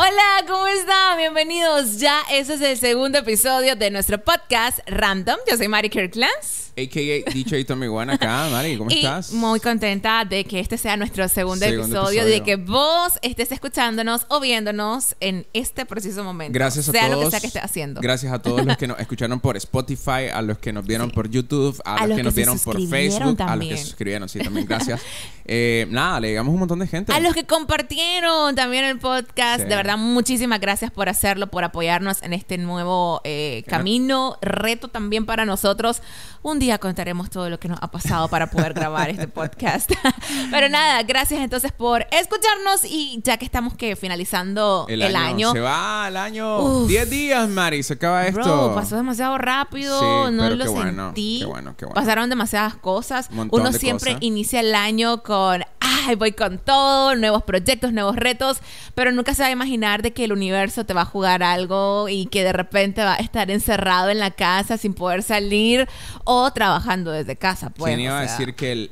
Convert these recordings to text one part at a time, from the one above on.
Hola, ¿cómo están? Bienvenidos ya. Ese es el segundo episodio de nuestro podcast Random. Yo soy Mari Kirklands. AKA DJ Tommy One acá, Mari, ¿cómo y estás? Muy contenta de que este sea nuestro segundo, Segundo episodio, episodio. de que vos estés escuchándonos o viéndonos en este preciso momento. Gracias a sea todos. lo que sea que estés haciendo. Gracias a todos los que nos escucharon por Spotify, a los que nos vieron Sí. por YouTube, a, A los los que nos vieron por Facebook, a los que también. se suscribieron, sí, también gracias. Eh, nada, le llegamos un montón de gente. A los que compartieron también el podcast, Sí. de verdad, muchísimas gracias por hacerlo, por apoyarnos en este nuevo eh, camino, reto también para nosotros. Un día contaremos todo lo que nos ha pasado para poder grabar este podcast. Pero nada, gracias entonces por escucharnos y ya que estamos que finalizando el, año. Se va el año. Uf. 10 días, Mari, se acaba esto. Bro, pasó demasiado rápido, Sí, no lo qué bueno, sentí. qué bueno, qué bueno. Pasaron demasiadas cosas. Montón Uno de siempre cosas. inicia el año con, ay, voy con todo, nuevos proyectos, nuevos retos, pero nunca se va a imaginar de que el universo te va a jugar algo y que de repente va a estar encerrado en la casa sin poder salir o trabajando desde casa. Pues, ¿Quién iba a decir que el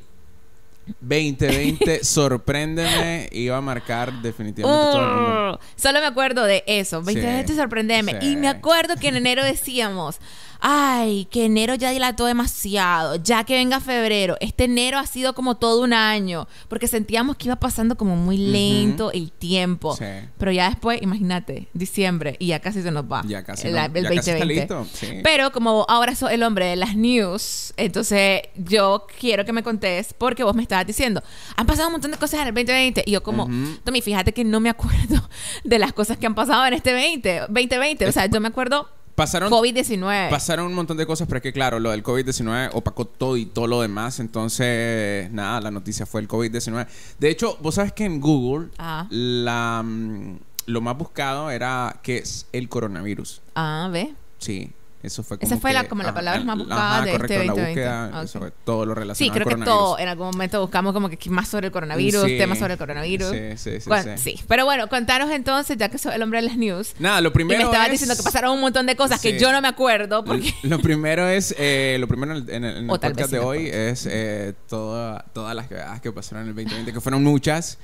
2020, sorpréndeme, iba a marcar definitivamente todo el mundo? Uh, solo me acuerdo de eso. 2020 Sí, sorprendeme. sí. Y me acuerdo que en enero decíamos, ay, que enero ya dilató demasiado, ya que venga febrero. Este enero ha sido como todo un año, porque sentíamos que iba pasando como muy lento el tiempo. Sí. Pero ya después, imagínate, diciembre, y ya casi se nos va. Ya casi el, no- el ya casi está 2020. listo, sí. Pero como ahora soy el hombre de las news, entonces yo quiero que me contés porque vos me estabas diciendo, han pasado un montón de cosas en el 2020 y yo como, Ujú. Tommy, fíjate que no me acuerdo de las cosas que han pasado en este 20, 2020, o sea, yo me acuerdo Pasaron COVID-19. Pasaron un montón de cosas, pero es que claro, lo del COVID-19 opacó todo y todo lo demás. Entonces, nada, la noticia fue el COVID-19. De hecho, vos sabes que en Google Ah. la, mm, lo más buscado era qué es el coronavirus. Ah, ve. Sí, eso fue como Esa fue la- como la ajá, palabra más buscada de correcto, este la 2020. búsqueda, Ok. eso fue todo lo Sí, relacionado creo al que todo, en algún momento buscamos como que más sobre el coronavirus, Sí. temas sobre el coronavirus. Sí, sí, sí, Cuan- sí. Pero bueno, contanos entonces, ya que soy el hombre de las news. Nada, lo Y primero me estabas es- diciendo que pasaron un montón de cosas que Sí. yo no me acuerdo porque... Lo primero es, eh, lo primero en el, en el- en podcast vez de sí hoy es eh, toda- todas las cagadas que pasaron en el 2020, que fueron muchas.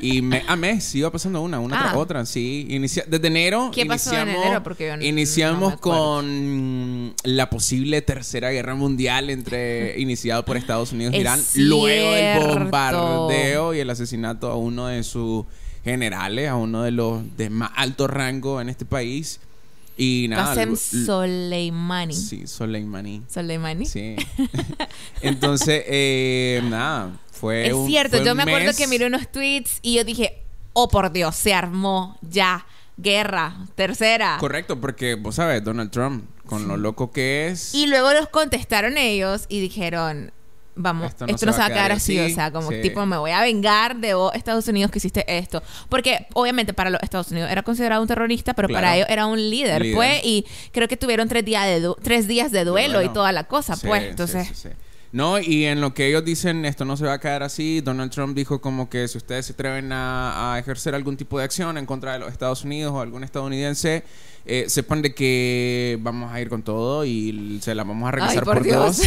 Y me, a mes iba pasando una, una Ah. tras otra, sí. Inicia, desde enero ¿Qué pasó en iniciamos, enero? Porque yo no- iniciamos no me acuerdo. Con la posible tercera guerra mundial entre iniciado por Estados Unidos y Es Irán, luego del bombardeo y el asesinato a uno de sus generales, a uno de los de más alto rango en este país. Y nada, Qasem Soleimani. Sí, Soleimani. Soleimani. Sí. Entonces, eh, nada, fue Es un- cierto, fue yo un me acuerdo mes- que miré unos tweets y yo dije, oh por Dios, se armó ya, guerra, tercera. Correcto, porque vos sabes, Donald Trump, con lo loco que es... Y luego los contestaron ellos y dijeron, vamos, Esto esto no se va a quedar así, o sea, como sí. tipo, me voy a vengar de vos, Estados Unidos, que hiciste esto. Porque obviamente para los Estados Unidos era considerado un terrorista, pero Claro. para ellos era un líder, Líder. pues, y creo que tuvieron tres días de, tres días de duelo y toda la cosa, sí, pues, sí, entonces... sí, sí. No, y en lo que ellos dicen, esto no se va a quedar así, Donald Trump dijo como que si ustedes se atreven a, a ejercer algún tipo de acción en contra de los Estados Unidos o algún estadounidense, eh, sepan de que vamos a ir con todo y se la vamos a regresar por por, Dios. dos.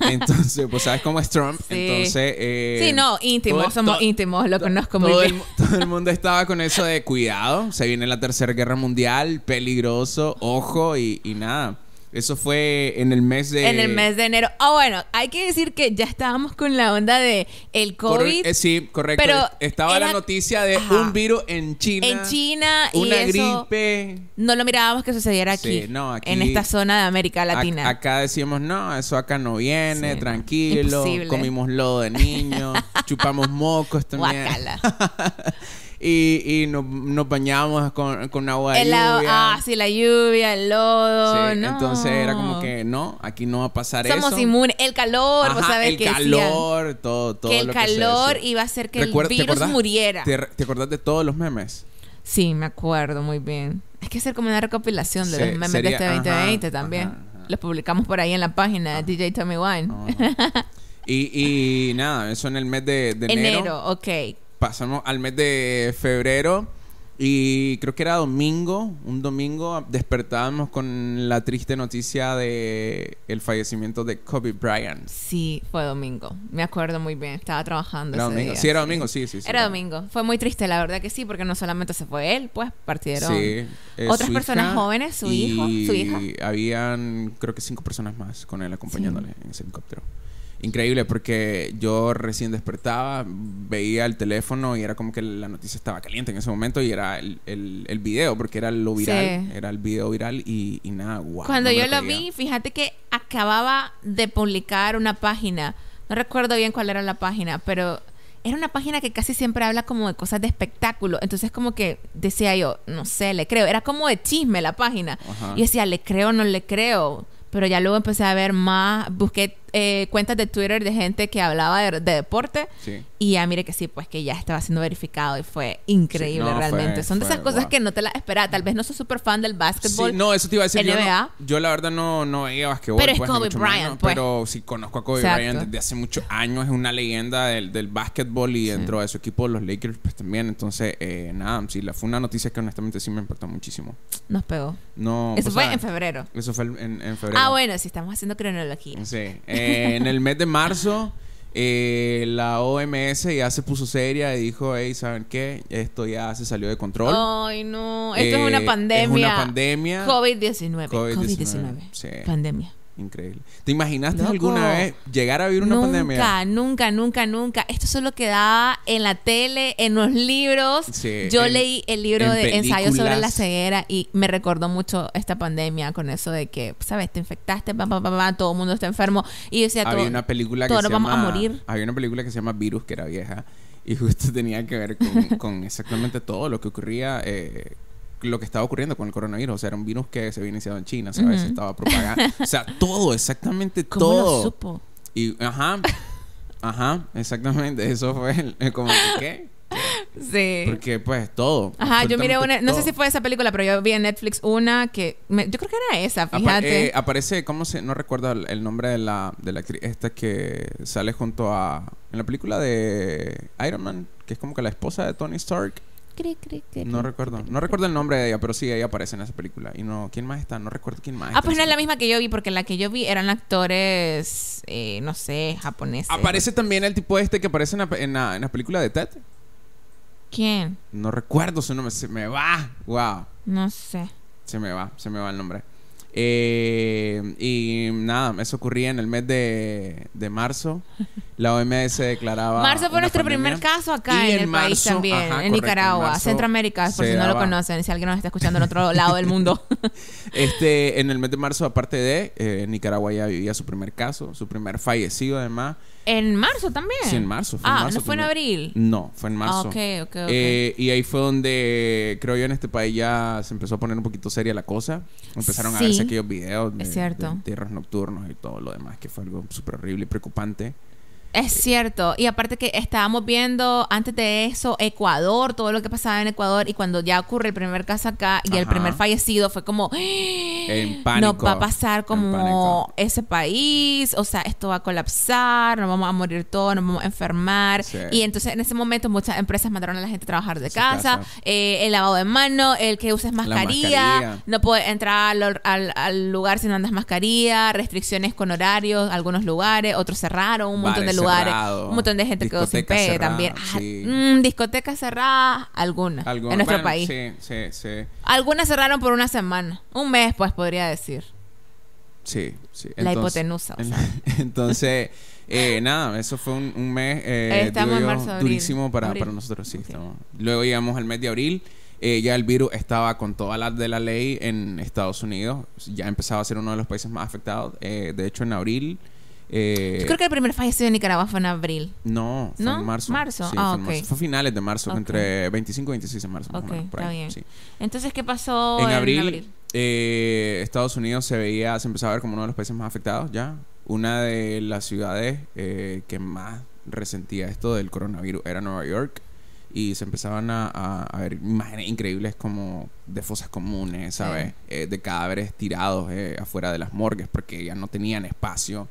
Entonces, pues sabes cómo es Trump. Sí. Entonces, eh, Sí, no, íntimos, todo- somos todo- íntimos, lo conozco muy todo bien. el, todo el mundo estaba con eso de cuidado. Se viene la tercera guerra mundial, peligroso, ojo y, y nada. Eso fue en el mes de. En el mes de enero. Ah, bueno, hay que decir que ya estábamos con la onda de el Cor- COVID eh, sí, correcto. pero Estaba era- la noticia de Ajá. un virus en China. en China y Una eso gripe. no lo mirábamos que sucediera aquí, Sí, no, aquí- en esta zona de América Latina. Ac- acá decíamos, no, eso acá no viene, Sí, tranquilo. Imposible. Comimos lodo de niños, chupamos mocos también. Y y nos, nos bañábamos con, con agua de El lluvia. ah, sí, la lluvia, el lodo. Sí, no. Entonces era como que no, aquí no va a pasar Somos eso. inmunes. El calor, vos sabés el que decían calor, todo, todo que el lo calor decía. iba a hacer que Recuerda- el ¿te virus acordás? muriera. ¿Te, ¿Te acordás de todos los memes? Sí, me acuerdo muy bien. Hay que hacer como una recopilación de Sí, los memes sería- de este ajá, 2020 también. ajá, ajá. Los publicamos por ahí en la página de DJ Tommy Wine. Ajá. y, y nada, eso en el mes de, de enero. Enero, ok. Pasamos al mes de febrero Y creo que era domingo, un domingo despertábamos con la triste noticia de el fallecimiento de Kobe Bryant. Sí, fue domingo. Me acuerdo muy bien. Estaba trabajando. Era ese domingo. día, Sí, era domingo, sí, sí. sí. Era domingo. Fue muy triste, la verdad que sí, porque no solamente se fue él, pues partieron Sí. eh, otras personas jóvenes, su hijo, su hija. Y habían, creo que cinco personas más con él acompañándole en ese helicóptero. Increíble porque yo recién despertaba, veía el teléfono y era como que la noticia estaba caliente en ese momento y era el, el, el video, porque era lo viral, Sí. era el video viral y, y nada, wow. Cuando no yo lo vi, fíjate que acababa de publicar una página. No recuerdo bien cuál era la página, pero era una página que casi siempre habla como de cosas de espectáculo. Entonces como que decía yo, no sé, le creo. Era como de chisme la página. Ajá. Y decía, le creo o no le creo. Pero ya luego empecé a ver más, busqué eh, cuentas de Twitter de gente que hablaba de, de deporte. Sí. Y ya mire que sí, pues que ya estaba siendo verificado y fue increíble Sí, no, realmente. fue- Son de fue, esas cosas wow. que no te las esperaba. Tal vez no sos súper fan del básquetbol. Sí, no, eso te iba a decir. Yo, no- NBA. yo la verdad no, no veía basquetbol. Pero es pues, Kobe Bryant, menos, pues. Pero sí conozco a Kobe Exacto. Bryant desde hace muchos años. Es una leyenda del, del básquetbol y dentro de su equipo, los Lakers, pues también. Entonces, eh, nada, sí, la, fue una noticia que honestamente sí me impactó muchísimo. Nos pegó. No, Eso fue en febrero. Eso fue en, en febrero. Ah, bueno, sí, estamos haciendo cronología. Sí. Eh, en el mes de marzo, eh, la OMS ya se puso seria y dijo, hey, ¿saben qué? Esto ya se salió de control. Ay, no. Esto es Eh, una pandemia. Es una pandemia. COVID-19. COVID-19, COVID-19. sí. Pandemia. Increíble. ¿Te imaginaste Loco. alguna vez llegar a vivir una nunca, pandemia? nunca, nunca, nunca. Esto solo quedaba en la tele, en los libros. Sí, Yo en- leí el libro en de ensayo sobre la películas. ceguera y me recordó mucho esta pandemia con eso de que, ¿sabes? Te infectaste, pa, pa, pa, pa, todo el mundo está enfermo. Y yo decía, Había todo, una película que todos se vamos a llama- morir. Había una película que se llama Virus, que era vieja. Y justo tenía que ver con, con exactamente todo lo que ocurría, eh, lo que estaba ocurriendo con el coronavirus. O sea, era un virus que se había iniciado en China, ¿sabes? Ujú. Estaba propagando. o sea, todo, exactamente ¿cómo todo. lo supo? Y, ajá, ajá, exactamente. Eso fue el- el como que, ¿qué? Sí. Porque, pues, todo. Ajá, yo miré una, no sé si fue esa película, pero yo vi en Netflix una que, me- yo creo que era esa, fíjate. eh, aparece, ¿cómo se...? No recuerdo el, el nombre de la, de la actriz esta que sale junto a... En la película de Iron Man, que es como que la esposa de Tony Stark. Cri, cri, cri, No recuerdo. No recuerdo el nombre de ella, pero sí, ella aparece en esa película. Y no... ¿Quién más está? No recuerdo quién más Ah, está pues no es la misma que yo vi, porque la que yo vi eran actores, eh, no sé, japoneses. Aparece también el tipo este que aparece en la, pe- en la, en la película de Ted. ¿Quién? No recuerdo su nombre. Se me va. Wow. No sé. Se me va, se me va el nombre. Eh, y nada, eso ocurría en el mes de, de marzo. La OMS declaraba. Marzo fue nuestro pandemia. primer caso acá Y en, en el país marzo, también, ajá, en correcto, en Nicaragua, marzo Centroamérica, por si no lo daba- conocen, si alguien nos está escuchando en otro lado del mundo. Este, en el mes de marzo, aparte de eh, Nicaragua ya vivía su primer caso, su primer fallecido además. En marzo también. Sí, en marzo. Fue en ah, marzo ¿no fue en abril? No, fue en Ah, marzo. ok, ok, ok. Eh, y ahí fue donde creo yo en este país ya se empezó a poner un poquito seria la cosa. Empezaron a verse aquellos videos de, es cierto. de tierras nocturnos y todo lo demás, que fue algo súper horrible y preocupante. Es cierto. Y aparte que estábamos viendo antes de eso Ecuador, todo lo que pasaba en Ecuador y cuando ya ocurre el primer caso acá y el primer fallecido fue como En pánico. no va a pasar como ese país, o sea, esto va a colapsar, nos vamos a morir todos, nos vamos a enfermar. Sí. Y entonces en ese momento muchas empresas mandaron a la gente a trabajar de su casa, casa. eh, el lavado de manos, el que uses mascarilla, mascarilla. no puedes entrar al, al- al lugar si no andas mascarilla, restricciones con horarios, algunos lugares, otros cerraron, un montón Bares de lugares, un montón de gente quedó sin pegue también. Ah, sí. mm, discotecas cerradas, algunas en nuestro bueno, país. Sí, sí, sí. Algunas cerraron por una semana, un mes pues podría decir. Sí, sí. La hipotenusa, o sea. Entonces, eh, nada, eso fue un, un mes eh, Estamos digo en yo, marzo, abril. durísimo para, Abril. para nosotros. Sí, Ok. estamos- Luego llegamos al mes de abril. eh, ya el virus estaba con todas las de la ley en Estados Unidos. Ya empezaba a ser uno de los países más afectados. Eh, de hecho, en abril. Eh, Yo creo que el primer fallecido de Nicaragua fue en abril. No, fue ¿No? en marzo. Marzo. Sí, Ah, fue, en marzo. Fue a finales de marzo, entre 25 y 26 de marzo. más o Ok, menos, está ahí, bien. sí. Entonces, ¿qué pasó En abril, eh, Estados Unidos se veía, se empezaba a ver como uno de los países más afectados ya. Una de las ciudades eh, que más resentía esto del coronavirus era Nueva York. Y se empezaban a, a- a ver imágenes increíbles como de fosas comunes, ¿sabes? Eh, de cadáveres tirados eh, afuera de las morgues porque ya no tenían espacio.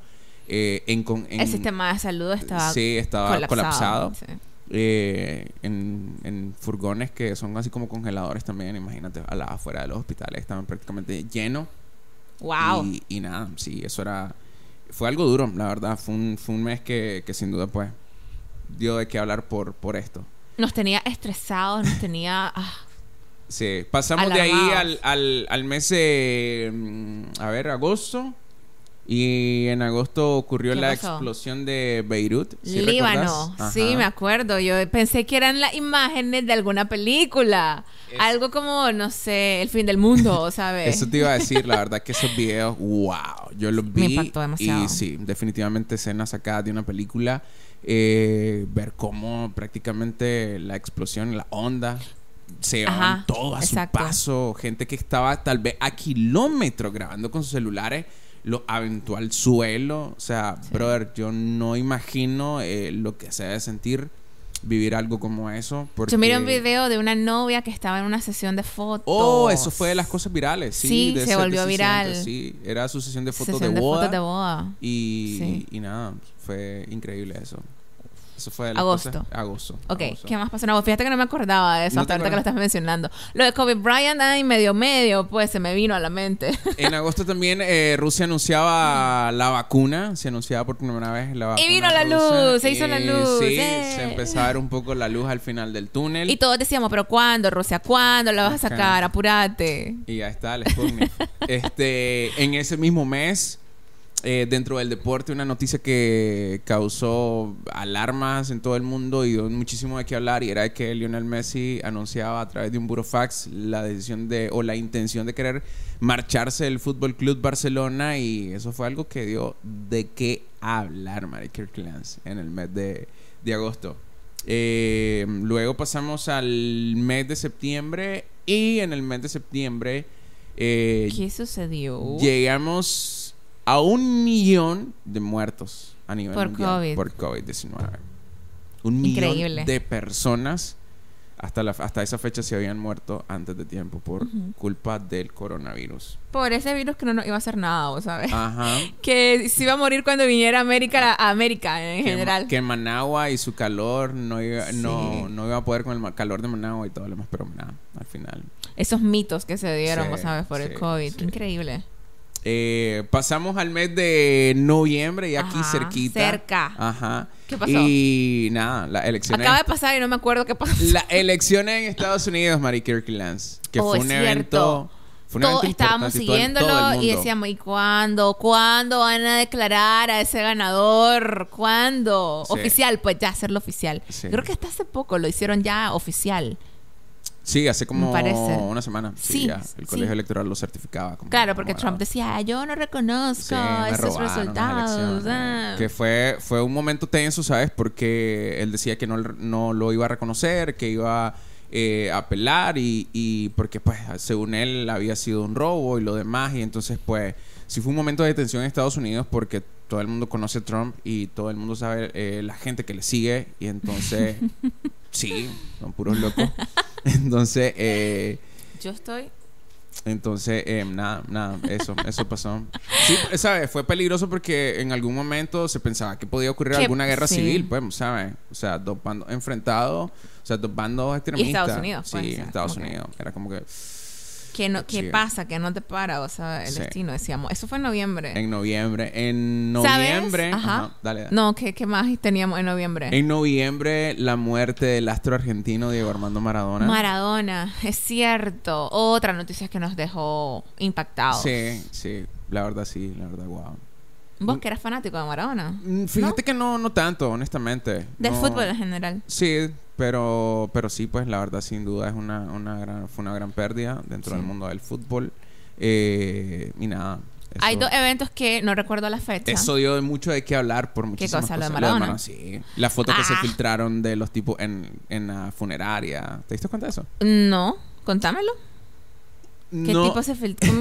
Eh, en, con- en- El sistema de salud estaba sí, estaba colapsado. Sí. eh, en, en furgones que son así como congeladores también. Imagínate, a la, afuera de los hospitales estaban prácticamente llenos. Wow. Y, y nada, sí, eso era. Fue algo duro, la verdad. Fue un, fue un mes que, que sin duda, pues, dio de qué hablar por, por esto. Nos tenía estresados, nos tenía... ah, Sí, pasamos de ahí al, al, al mes de, mm, a ver, agosto. Y en agosto ocurrió ¿Qué la pasó? explosión de Beirut. ¿sí Líbano, sí, me acuerdo. Yo pensé que eran las imágenes de alguna película. Es- Algo como, no sé, el fin del mundo, ¿sabes? Eso te iba a decir, la verdad que esos videos, wow, yo los vi. Me impactó demasiado. Y sí, definitivamente escenas sacadas de una película. eh, ver cómo prácticamente la explosión, la onda, se Ajá, todo a exacto. su paso. Gente que estaba tal vez a kilómetros grabando con sus celulares, lo aventó al suelo. O sea, Sí. brother, yo no imagino eh, lo que se debe sentir vivir algo como eso. Porque... Yo miré un video de una novia que estaba en una sesión de fotos. Oh, eso fue de las cosas virales. Sí, Sí, de se volvió de viral. Sí, era su sesión de fotos Sesión de boda. fotos de boda. Y, Sí. y nada, fue increíble eso. Eso fue las Agosto. cosas- agosto. Ok, agosto. ¿qué más pasó? No, fíjate que no me acordaba de eso ¿No hasta ahorita que lo estás mencionando. Lo de Kobe Bryant, ay, medio medio, pues se me vino a la mente. En agosto también eh, Rusia anunciaba la vacuna. Se anunciaba por primera vez la vacuna. vino la luz, se hizo la Y luz, Sí, eh. se empezó a ver un poco la luz al final del túnel. y todos decíamos, pero ¿cuándo, Rusia? ¿Cuándo la vas a sacar? Apúrate. Y ya está, el Sputnik. este, en ese mismo mes, eh, dentro del deporte, una noticia que causó alarmas en todo el mundo y dio muchísimo de qué hablar, y era que Lionel Messi anunciaba a través de un burofax la decisión de, o la intención de querer marcharse del Fútbol Club Barcelona, y eso fue algo que dio de qué hablar, Mary Kirklands, en el mes de, de agosto. Eh, luego pasamos al mes de septiembre y en el mes de septiembre eh, ¿Qué sucedió? llegamos a un millón de muertos a nivel Por mundial COVID. por COVID-19. Un millón Increíble. de personas hasta, la, hasta esa fecha se habían muerto antes de tiempo por Ujú. culpa del coronavirus. Por ese virus que no nos iba a hacer nada, ¿vos ¿sabes? Ajá. Que se iba a morir cuando viniera América, a América en que, general. que Managua y su calor no iba, no, Sí. no iba a poder con el calor de Managua y todo lo demás, pero nada, al final. Esos mitos que se dieron, Sí, vos sabes, por el sí, COVID. sí. Qué increíble. Eh, pasamos al mes de noviembre y aquí Ajá, cerquita. cerca. Ajá. ¿Qué pasó? Y nada, las elecciones. Acaba de pasar y no me acuerdo qué pasó. Las elecciones en Estados Unidos, Mary Kirklands. Que Oh, fue un evento. Fue un Todos evento estábamos importante, todo el- todo el siguiéndolo y decíamos, ¿y cuándo? ¿Cuándo van a declarar a ese ganador? ¿Cuándo? Sí. Oficial, pues ya hacerlo oficial. Sí. Creo que hasta hace poco lo hicieron ya oficial. Sí, hace como una semana. Sí, Sí, ya. El sí. colegio electoral lo certificaba. Como, Claro, porque. Trump decía, "Ah, yo no reconozco Sí, esos resultados. ah". Que fue, fue un momento tenso, ¿sabes? Porque él decía que no, no lo iba a reconocer, que iba eh, a apelar y, y porque, pues, según él había sido un robo y lo demás. Y entonces, pues, sí fue un momento de tensión en Estados Unidos porque todo el mundo conoce a Trump y todo el mundo sabe eh, la gente que le sigue. Y entonces, sí, son puros locos. Entonces, eh, Yo estoy... entonces, eh, nada, nada, eso, eso pasó. Sí, ¿sabes? Fue peligroso porque en algún momento se pensaba que podía ocurrir Que- alguna guerra sí. civil, pues, ¿sabes? O sea, dos bandos enfrentados, o sea, dos bandos extremistas. Estados Unidos, pues, Sí, Estados como que- Unidos. Era como que ¿Qué, no, ¿Qué Sí. pasa? ¿Qué no te para? O sea, el Sí. destino, decíamos. Eso fue en noviembre. en noviembre, en ¿Sabes? noviembre, Ajá. ajá, dale, dale. No, ¿qué, ¿qué más teníamos en noviembre? En noviembre, la muerte del astro argentino Diego Armando Maradona. Maradona, es cierto. Otra noticia que nos dejó impactados. Sí, sí, la verdad sí, la verdad, wow. Vos que eras fanático de Maradona. Mm, Fíjate que no, no tanto, honestamente. Del No- fútbol en general. Sí, pero, pero sí, pues la verdad, sin duda, es una, una gran, fue una gran pérdida dentro Sí. del mundo del fútbol. Eh, y nada. Eso, Hay dos eventos que no recuerdo la fecha. eso dio de mucho de qué hablar por muchísimas cosa? ¿Lo de cosas. Maradona? sí. Las fotos que se Ah. filtraron de los tipos en, en la funeraria. ¿Te diste cuenta de eso? No, contámelo. ¿Qué no, tipo se filtró?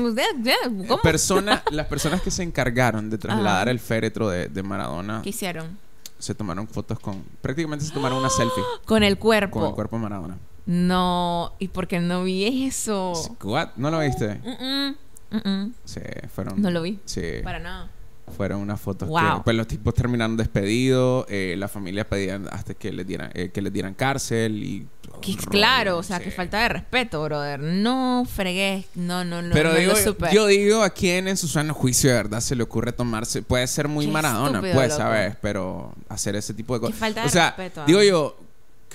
¿Cómo? Persona, las personas que se encargaron de trasladar Ajá. el féretro de, de Maradona ¿Qué hicieron? se tomaron fotos con. Prácticamente se tomaron una selfie Con el cuerpo. con el cuerpo de Maradona. No, ¿y por qué no vi eso? ¿What? ¿No lo viste? Mm, mm, mm, mm. Sí, fueron. No lo vi. Sí. Para nada. Fueron unas fotos Wow. que pues los tipos terminaron despedidos, eh, la familia pedían hasta que les dieran eh, que les dieran cárcel y Que- claro, o sea, sí. que falta de respeto, brother. No fregues, no, no, no. Pero no digo, lo yo digo a quién en su sano juicio de verdad se le ocurre tomarse, puede ser muy Qué maradona, estúpido, pues, loco. ¿sabes? Pero hacer ese tipo de cosas. falta o de sea, respeto, ah. digo yo,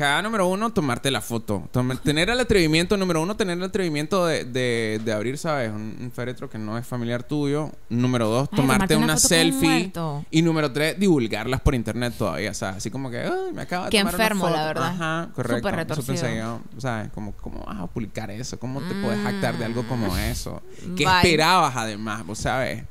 cada número uno, tomarte la foto. Toma- tener el atrevimiento, número uno, tener el atrevimiento de, de, de abrir, ¿sabes? Un, un féretro que no es familiar tuyo. Número dos, Ay, tomarte una, foto con un selfie. muerto. Y número tres, divulgarlas por internet todavía, ¿sabes? Así como que, "Ay, me acaba de Qué tomar una enfermo, la foto". verdad. Ajá, correcto. Súper Eso pensé retorcido. yo, ¿sabes? Como, ¿cómo vas a publicar eso? ¿Cómo te puedes jactar de algo como eso? ¿Qué Mm. Bye. esperabas además, vos sabes?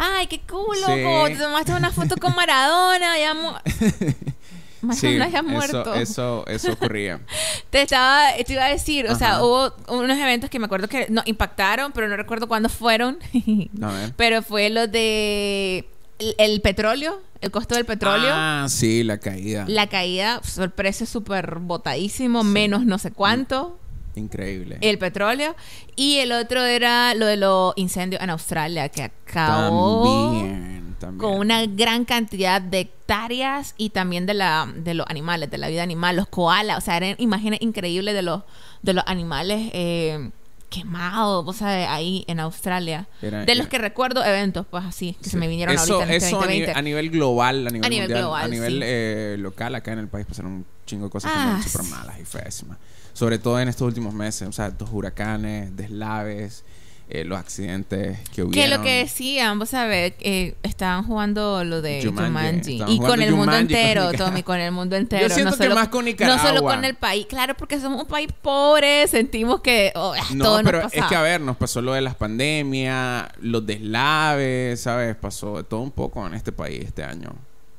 Ay, qué cool, Sí. loco. Te tomaste una foto con Maradona, ya mu- Maradona ya muerto. Eso, eso, eso ocurría. Te estaba, te iba a decir, o sea, hubo unos eventos que me acuerdo que no impactaron, pero no recuerdo cuándo fueron. A ver. pero fue lo de el, el petróleo, el costo del petróleo. Ah, sí, la caída. La caída, el precio es súper botadísimo, menos no sé cuánto. Increíble. El petróleo. Y el otro era lo de los incendios en Australia, que acabó También, también. con una gran cantidad de hectáreas y también de la de los animales, de la vida animal, los koalas. O sea, eran imágenes increíbles de los, de los animales eh, quemados, vos sabes, ahí en Australia. Era- de los que recuerdo eventos, pues así, que se me vinieron eso, ahorita en este eso a, 2020. nivel, a nivel global, a nivel, A nivel mundial, global, a nivel sí. eh, local, acá en el país pasaron un chingo de cosas Ah, súper malas y feísimas. Sobre todo en estos últimos meses, o sea, estos huracanes, deslaves, eh, los accidentes que Que hubieron. lo que decían, vos sabés, eh, estaban jugando lo de Jumanji. Jumanji. Y con el mundo Jumanji con entero, Nicaragua. Tommy, con el mundo entero. siento no que solo, más con No solo Nicaragua. con el país. Claro, porque somos un país pobre, sentimos que oh, No, todo pero nos es que a ver, nos pasó lo de las pandemias, los deslaves, ¿sabes? Pasó de todo un poco en este país este año.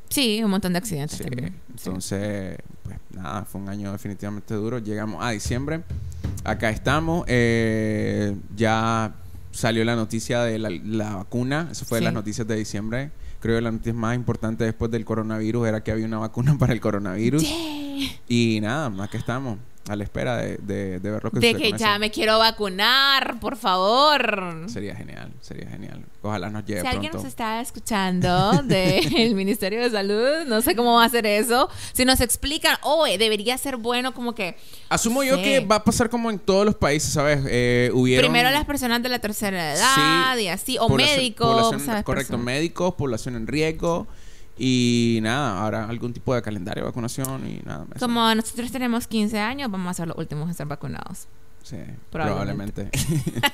Sí, un montón de accidentes Sí. también. Sí. Entonces, pues nada, fue un año definitivamente duro. Llegamos a diciembre. Acá estamos. eh, ya salió la noticia de la, la vacuna. Eso fue de Sí. las noticias de diciembre. Creo que la noticia más importante después del coronavirus era que había una vacuna para el coronavirus. Yeah. Y nada, acá estamos. A la espera de, de, de ver lo que De que con ya eso. me quiero vacunar, por favor. Sería genial, sería genial. Ojalá nos llegue Si alguien nos está escuchando del Ministerio de Salud, no sé cómo va a hacer eso. Si nos explican, oye, debería ser bueno como que Asumo yo que va a pasar como en todos los países, ¿sabes? Eh, hubieron... primero las personas de la tercera edad Sí, y así, o población- médicos, población- ¿sabes? correcto, Personas. médicos, población en riesgo y nada, ahora algún tipo de calendario de vacunación y nada. Como nosotros tenemos 15 años, vamos a ser los últimos en ser vacunados. Sí, Probablemente. probablemente.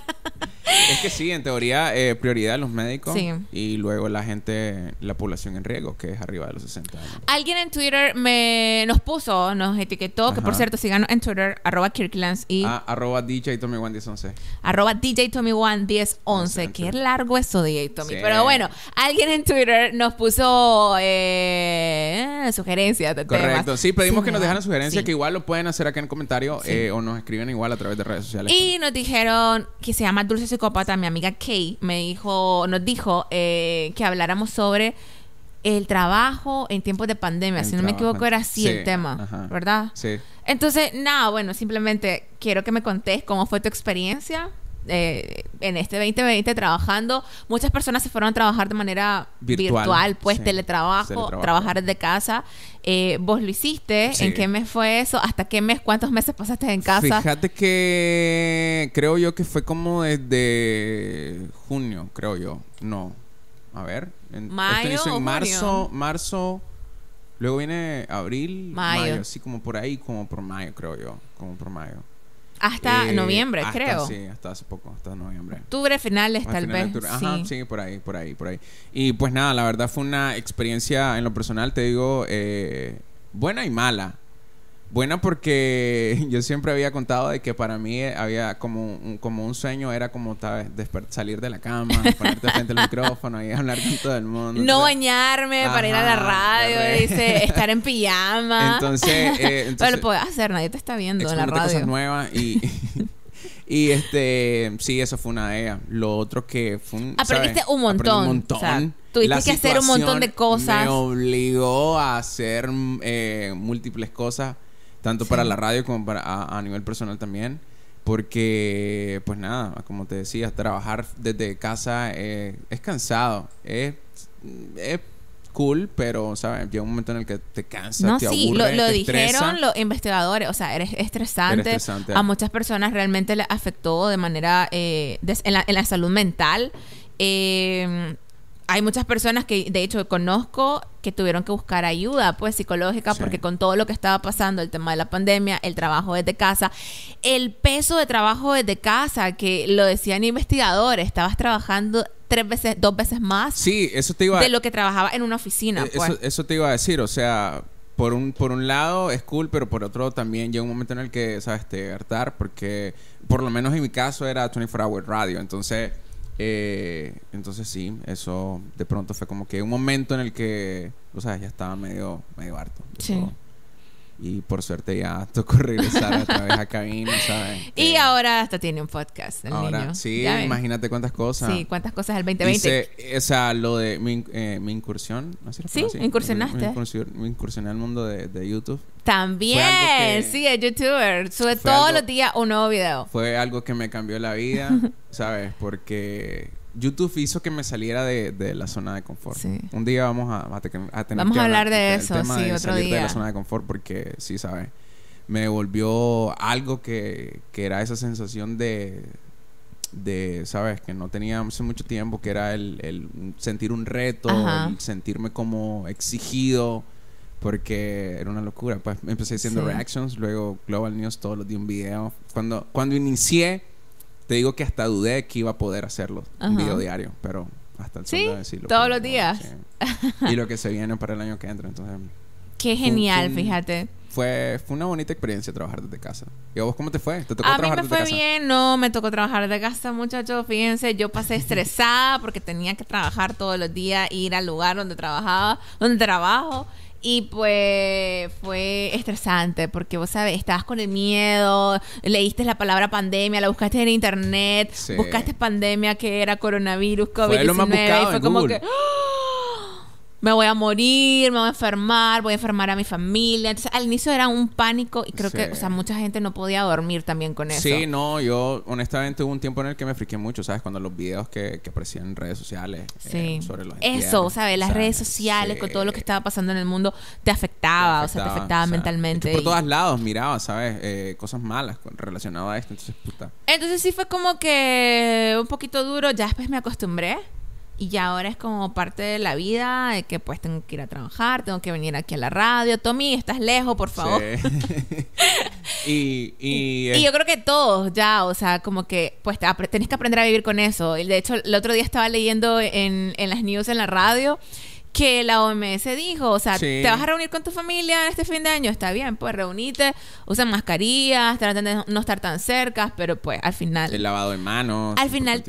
es que sí, en teoría, eh, prioridad los médicos Sí. y luego la gente, la población en riesgo, que es arriba de los 60 años. Alguien en Twitter me nos puso, nos etiquetó, que por cierto, síganos en Twitter, arroba Kirklands y Ah, arroba DJ Tommy One 1011. arroba DJ Tommy One 1011. Qué largo eso, DJ Tommy. Sí. Pero bueno, alguien en Twitter nos puso eh, sugerencias de Correcto, temas. sí, pedimos Sí, que nos dejaran sugerencias que igual lo pueden hacer acá en comentario Sí. eh, o nos escriben igual a través de redes sociales. Y nos dijeron que se llama Dulce Psicópata, mi amiga Kay me dijo, nos dijo eh, que habláramos sobre el trabajo en tiempos de pandemia. El si no me equivoco, era así sí, el tema, ajá. ¿verdad? Sí. Entonces, nada, bueno, simplemente quiero que me contés cómo fue tu experiencia eh, en este 2020 trabajando. Muchas personas se fueron a trabajar de manera virtual, Virtual, pues sí. teletrabajo, Teletrabajo. trabajar desde casa. Eh, ¿Vos lo hiciste? Sí. ¿En qué mes fue eso? ¿Hasta qué mes? ¿Cuántos meses pasaste en casa? Fíjate que creo yo que fue como desde junio, creo yo. No. A ver. En, ¿Mayo esto inició o en marzo, junio? marzo. Luego viene abril, Mayo. mayo. así como por ahí, como por mayo, creo yo. Como por mayo. Hasta Eh, noviembre, hasta- creo. Sí, hasta hace poco, hasta noviembre. Octubre, finales, Al tal final vez. Ajá, sí. sí, por ahí, por ahí, por ahí. Y pues nada, la verdad fue una experiencia en lo personal, te digo, eh, buena y mala. Buena porque yo siempre había contado de que para mí había como un, como un sueño, era como desper- salir de la cama, ponerte frente al micrófono y hablar con todo el mundo. No bañarme para ir a la radio, dice, estar en pijama. Entonces, eh, Pero entonces lo puedes hacer, nadie te está viendo en la exponerte cosas radio. nuevas y... Y este, sí, eso fue una de ellas. Lo otro que fue un. Aprendiste ¿sabes? un montón. Aprendí un montón. O sea, tuviste La que hacer un montón de cosas. Me obligó a hacer mm, eh, múltiples cosas, tanto Sí. para la radio como para a, a nivel personal también. porque, pues nada, como te decía, trabajar desde casa eh, es cansado. Es, es cool, pero, ¿sabes? Llega un momento en el que te cansa, No, te sí, aburre, lo, lo te dijeron estresa. los investigadores, o sea, eres estresante. Era estresante. A muchas personas realmente le afectó de manera, eh, des- en, la, en la salud mental. Eh, hay muchas personas que, de hecho, conozco que tuvieron que buscar ayuda, pues, psicológica, Sí. porque con todo lo que estaba pasando, el tema de la pandemia, el trabajo desde casa, el peso de trabajo desde casa, que lo decían investigadores, estabas trabajando tres veces, dos veces más Sí, eso te iba de lo que trabajaba en una oficina, Eh, pues. Eso, eso te iba a decir, o sea, por un, por un lado es cool, pero por otro también llega un momento en el que, ¿sabes? Te hartar, porque por lo menos en mi caso era 24 Hour Radio, entonces, eh, entonces sí, eso de pronto fue como que un momento en el que, o sea, ya estaba medio, medio harto. Sí. todo. Y por suerte ya tocó regresar otra vez a cabina, ¿sabes? Y Que ahora hasta tiene un podcast, el ahora, niño. sí, Ya imagínate cuántas cosas. Sí, cuántas cosas del 2020. Hice, o sea, lo de mi, eh, mi incursión. ¿no? ¿Sí lo Sí, conocí? incursionaste. Mi, incursión- mi incursioné al mundo de, de YouTube. También, sí, es youtuber. Sube todos algo- los días un nuevo video. Fue algo que me cambió la vida, ¿sabes? Porque YouTube hizo que me saliera de, de la zona de confort. Sí. Un día vamos a, a te- a tener Vamos que a hablar de del eso, tema sí, de otro salir de día. la zona de confort porque, sí, ¿sabes? Me volvió algo que, que era esa sensación de, de, ¿sabes? Que no tenía hace mucho tiempo, que era el, el sentir un reto, Ajá. el sentirme como exigido, porque era una locura. Pues empecé haciendo Sí. reactions, luego Global News todos los días un video. Cuando, cuando inicié, te digo que hasta dudé que iba a poder hacerlo, un Ajá. video diario, pero hasta el Sí, hoy sí lo todos los días. sí. Y lo que se viene para el año que entra, entonces... Qué genial, fue fíjate. Fue, fue una bonita experiencia trabajar desde casa. ¿Y a vos cómo te fue? ¿Te tocó A mí trabajar me desde fue casa? bien, no, me tocó trabajar de casa, muchachos. Fíjense, yo pasé estresada porque tenía que trabajar todos los días, ir al lugar donde trabajaba, donde trabajo. Y pues fue estresante porque vos sabes, estabas con el miedo, leíste la palabra pandemia, la buscaste en internet, Sí. buscaste pandemia que era coronavirus, Fue COVID-19 lo más buscado y fue en como Google. que ¡ah! Me voy a morir, me voy a enfermar, voy a enfermar a mi familia. Entonces, al inicio era un pánico y creo Sí. que, o sea, mucha gente no podía dormir también con eso. Sí, no, yo honestamente hubo un tiempo en el que me friqué mucho, ¿sabes? Cuando los videos que, que aparecían en redes sociales eh, Sí. sobre los Eso, ¿sabes? Las redes sociales, sí. con todo lo que estaba pasando en el mundo, te afectaba, o sea, te afectaba o sea, mentalmente. por y- todos lados miraba, ¿sabes? Eh, cosas malas relacionadas a esto, entonces, puta. Entonces sí fue como que un poquito duro, ya después me acostumbré. Y ya ahora es como parte de la vida, de que pues tengo que ir a trabajar, tengo que venir aquí a la radio. Tommy, estás lejos, por favor. Sí. y, y, Y yo creo que todos ya, o sea, como que pues tenés que aprender a vivir con eso. De hecho, el otro día estaba leyendo en, en las news en la radio que la OMS dijo, o sea, Sí. te vas a reunir con tu familia este fin de año, está bien, pues reunite, usa mascarillas, traten de no estar tan cerca, pero pues al final... el lavado de manos. al final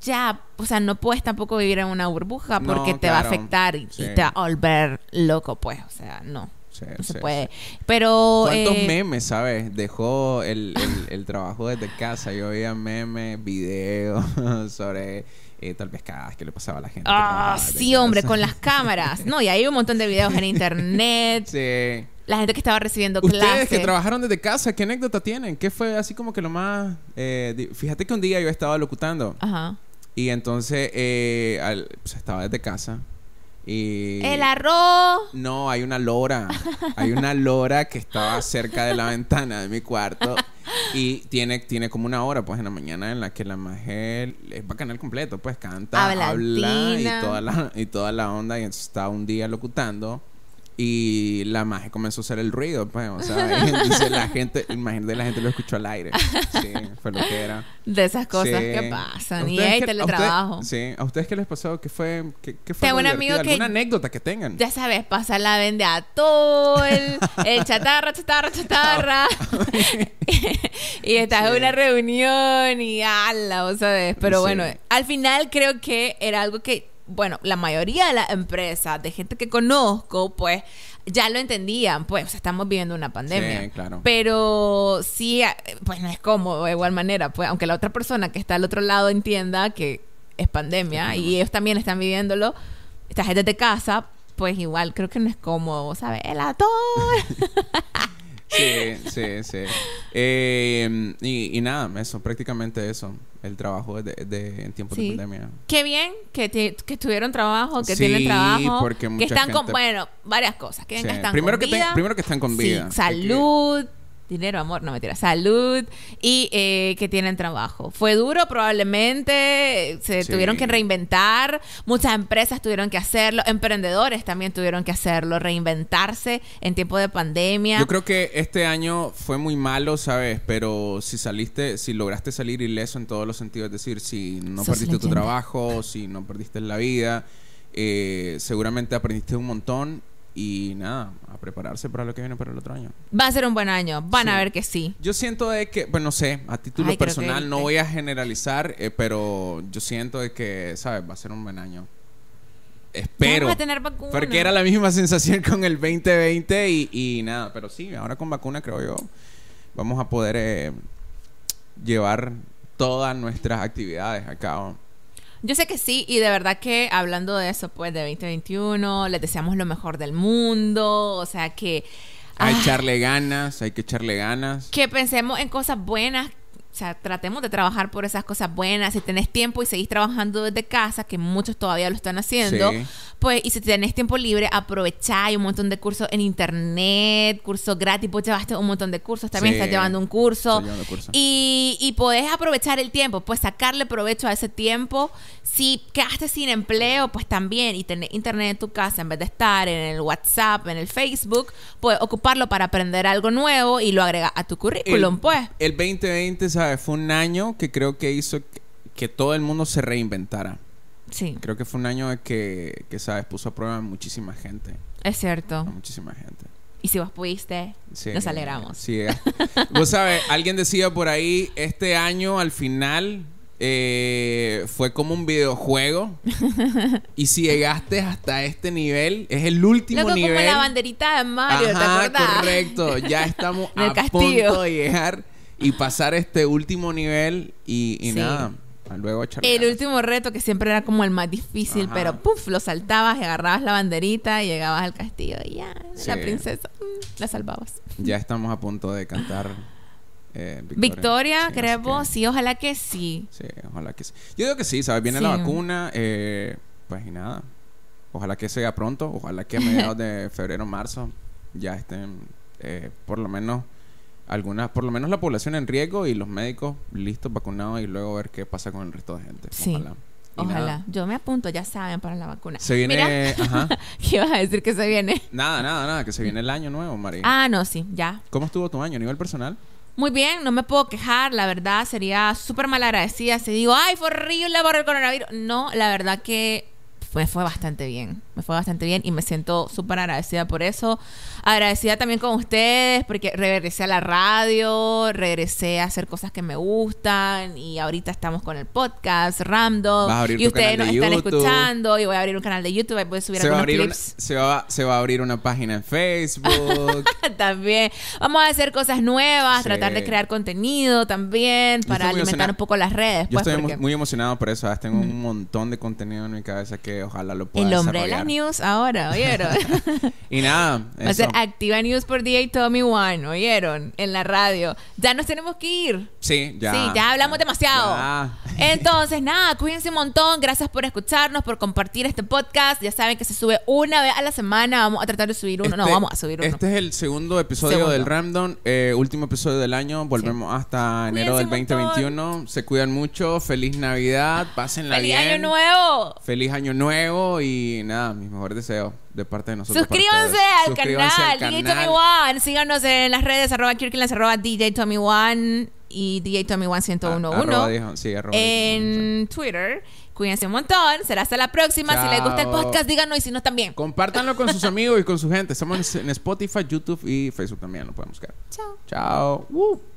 ya, o sea, no puedes tampoco vivir en una burbuja No, porque te va a afectar y, te va a volver loco, pues, o sea, no, Sí, no se puede. Pero... ¿Cuántos eh, memes, sabes? Dejó el, el, el trabajo desde casa. Yo veía memes, videos sobre eh, tal vez cada vez que le pasaba a la gente. Ah, sí, hombre, con las cámaras. No, y hay un montón de videos en internet. Sí. La gente que estaba recibiendo Ustedes clases. que trabajaron desde casa, ¿qué anécdota tienen? ¿Qué fue así como que lo más... eh, fíjate que un día yo estaba locutando Ajá. y entonces eh, al- pues, estaba desde casa y... El arroz. No, hay una lora. Hay una lora que estaba cerca de la ventana de mi cuarto. Y tiene, tiene como una hora, pues, en la mañana en la que la mujer es bacanal completo, pues, canta, Habla habla y toda, la, y toda la onda. Y entonces estaba un día locutando y la magia comenzó a hacer el ruido, pues, o sea, entonces la gente, imagínate, la gente lo escuchó al aire. Sí, fue lo que era. De esas cosas Sí. que ¿A pasan. Y a teletrabajo. ustedes- sí, ¿a ustedes qué les pasó? ¿Qué fue? ¿Qué, qué fue Tengo algo un amigo divertido? que- ¿Alguna anécdota que tengan? Ya sabes, pasa la vende a todo el, el chatarra, chatarra, chatarra. y estás en Sí. una reunión y ala, vos sabes. Pero bueno, al final creo que era algo que, bueno, la mayoría de las empresas, de gente que conozco, pues ya lo entendían. Pues estamos viviendo una pandemia. Sí, claro. Pero sí, eh, pues no es cómodo de igual manera. Pues aunque la otra persona que está al otro lado entienda que es pandemia y ellos también están viviéndolo, esta gente de casa, pues igual creo que no es cómodo, ¿sabes? El atón. Sí, sí, sí. Eh, y, y nada, eso, prácticamente eso. El trabajo de, de- en tiempos Sí. de pandemia. Qué bien que, te- que tuvieron trabajo, que Sí, tienen trabajo. porque que están con, bueno, varias cosas. Que, Sí. están Primero con que vida. primero que están con vida. salud, dinero, amor, no mentira, salud y eh, que tienen trabajo. Fue duro probablemente, se Sí. tuvieron que reinventar, muchas empresas tuvieron que hacerlo, emprendedores también tuvieron que hacerlo, reinventarse en tiempo de pandemia. Yo creo que este año fue muy malo, ¿sabes? Pero si saliste, si lograste salir ileso en todos los sentidos, es decir, si no Sos perdiste tu trabajo, si no perdiste la vida, eh, seguramente aprendiste un montón y nada, a prepararse para lo que viene para el otro año. Va a ser un buen año, van a ver que sí. Yo siento de que, bueno, no sé, a título Ay, personal que- no voy a generalizar, eh, pero yo siento de que, ¿sabes? Va a ser un buen año. Espero. Vamos a tener vacuna. Porque era la misma sensación con el 2020 y, y nada, pero sí, ahora con vacuna creo yo vamos a poder eh, llevar todas nuestras actividades a cabo. Yo sé que sí, y de verdad que hablando de eso, pues de 2021, les deseamos lo mejor del mundo, o sea que... Hay ah, que echarle ganas, hay que echarle ganas. que pensemos en cosas buenas, o sea, tratemos de trabajar por esas cosas buenas. Si tenés tiempo y seguís trabajando desde casa, que muchos todavía lo están haciendo, Sí. pues, y si tenés tiempo libre, aprovechá. Hay un montón de cursos en internet, cursos gratis. Vos llevaste un montón de cursos, también Sí. estás llevando un curso. Estoy llevando curso. Y, y podés aprovechar el tiempo, pues sacarle provecho a ese tiempo. Si quedaste sin empleo, pues también, y tenés internet en tu casa, en vez de estar en el WhatsApp, en el Facebook, puedes ocuparlo para aprender algo nuevo y lo agregas a tu currículum, el, pues. El 2020, ¿sabes? Fue un año que creo que hizo que, todo el mundo se reinventara. Sí, Creo que fue un año que, que, ¿sabes? Puso a prueba a muchísima gente. es A cierto. muchísima gente. Y si vos pudiste, Sí, nos alegramos. Sí. eh. Vos sabes, alguien decía por ahí, este año al final eh, fue como un videojuego. y si llegaste hasta este nivel, es el último Loco, nivel. como la banderita de Mario, ¿te Ajá, acordás? correcto. Ya estamos a castillo. punto de llegar y pasar este último nivel y, y Sí. nada. Luego El último reto que siempre era como el más difícil, Ajá. pero puff, lo saltabas y agarrabas la banderita y llegabas al castillo y ya, la Sí. princesa, mm, la salvabas. Ya estamos a punto de cantar. eh, Victoria, Sí, ¿crees así vos? que- Sí, ojalá que sí. Sí, ojalá que sí. Yo digo que sí, ¿sabes? Viene Sí. la vacuna, eh, pues y nada. Ojalá que sea pronto, ojalá que a mediados de febrero, marzo ya estén eh, por lo menos algunas, por lo menos la población en riesgo y los médicos listos, vacunados y luego ver qué pasa con el resto de gente. Sí. Ojalá. Y Ojalá. nada. Yo me apunto, ya saben, para la vacuna. Se viene, Mira, ajá. ¿qué ibas a decir que se viene? Nada, nada, nada, que se viene el año nuevo, María. Ah, no, sí, ya. ¿Cómo estuvo tu año a nivel personal? Muy bien, no me puedo quejar, la verdad sería súper mal agradecida si digo, ay, fue horrible por el coronavirus. No, la verdad que me fue bastante bien, me fue bastante bien y me siento súper agradecida por eso. Agradecida también con ustedes porque regresé a la radio, regresé a hacer cosas que me gustan y ahorita estamos con el podcast Random a y ustedes nos están YouTube. escuchando y voy a abrir un canal de YouTube, ahí puedes subir Se va, a algunos abrir una, clips. se, va, se va a abrir una página en Facebook. también. Vamos a hacer cosas nuevas, Sí. tratar de crear contenido también para alimentar un poco las redes. Yo Pues, estoy porque mu- muy emocionado por eso. Tengo un montón de contenido en mi cabeza que ojalá lo pueda el hombre de las news ahora, ¿oyeron? Y nada, Va a ser. Activa News por DJ Tommy One, ¿oyeron? En la radio. Ya nos tenemos que ir. Sí, ya. sí, ya hablamos demasiado. Ya. Entonces, nada, cuídense un montón. Gracias por escucharnos, por compartir este podcast. Ya saben que se sube una vez a la semana. Vamos a tratar de subir uno. no, Este- vamos a subir uno. Este es el segundo episodio Segundo. del Ramdon, eh, último episodio del año. Volvemos hasta enero del Cuídense un montón. 2021. Se cuidan mucho. Feliz Navidad. Pásenla ¡Feliz bien. Año Nuevo! Feliz año nuevo y nada, mis mejores deseos de parte de nosotros. Suscríbanse al Suscríbanse canal, al DJ. Tommy One. Síganos en las redes, arroba Kirkland, arroba DJ Tommy One y DJ Tommy One Ah, 1011 arroba dijo- sí, en Twitter. Cuídense un montón. Será hasta la próxima. Si les gusta el podcast, díganos y si no, también. Compártanlo con sus amigos y con su gente. Estamos en Spotify, YouTube y Facebook también. Lo pueden buscar. Chao. Chao. Uh.